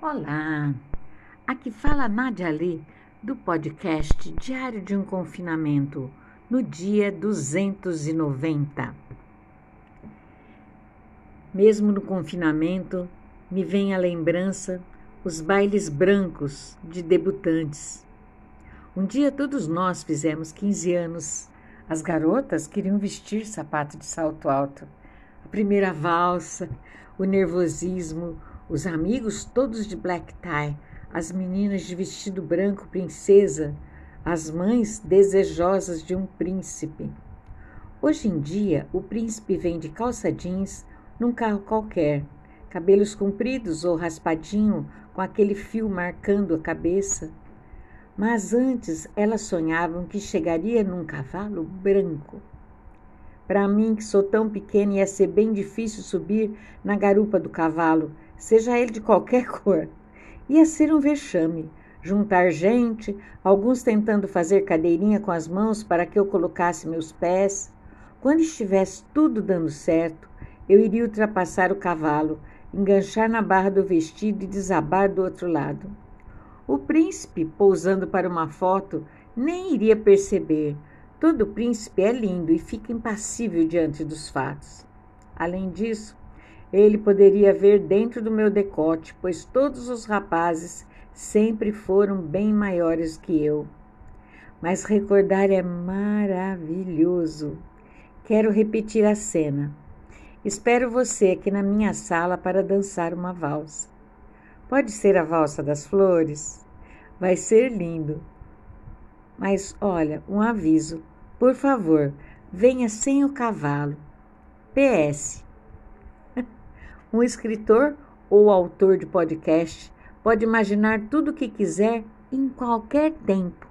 Olá, aqui fala Nadia Ali do podcast Diário de um Confinamento no dia 290. Mesmo no confinamento, me vem à lembrança os bailes brancos de debutantes. Um dia todos nós fizemos 15 anos. As garotas queriam vestir sapato de salto alto. A primeira valsa, o nervosismo, os amigos todos de black tie, as meninas de vestido branco princesa, as mães desejosas de um príncipe. Hoje em dia, o príncipe vem de calça jeans num carro qualquer, cabelos compridos ou raspadinho com aquele fio marcando a cabeça. Mas antes elas sonhavam que chegaria num cavalo branco. Para mim, que sou tão pequena, ia ser bem difícil subir na garupa do cavalo seja ele de qualquer cor. Ia ser um vexame. Juntar gente, alguns tentando fazer cadeirinha com as mãos para que eu colocasse meus pés. Quando estivesse tudo dando certo, eu iria ultrapassar o cavalo, enganchar na barra do vestido e desabar do outro lado. O príncipe, pousando para uma foto, nem iria perceber. Todo príncipe é lindo e fica impassível diante dos fatos. Além disso, ele poderia ver dentro do meu decote, pois todos os rapazes sempre foram bem maiores que eu. Mas recordar é maravilhoso. Quero repetir a cena. Espero você aqui na minha sala para dançar uma valsa. Pode ser a valsa das flores? Vai ser lindo. Mas olha, um aviso. Por favor, venha sem o cavalo. PS. Um escritor ou autor de podcast pode imaginar tudo o que quiser em qualquer tempo.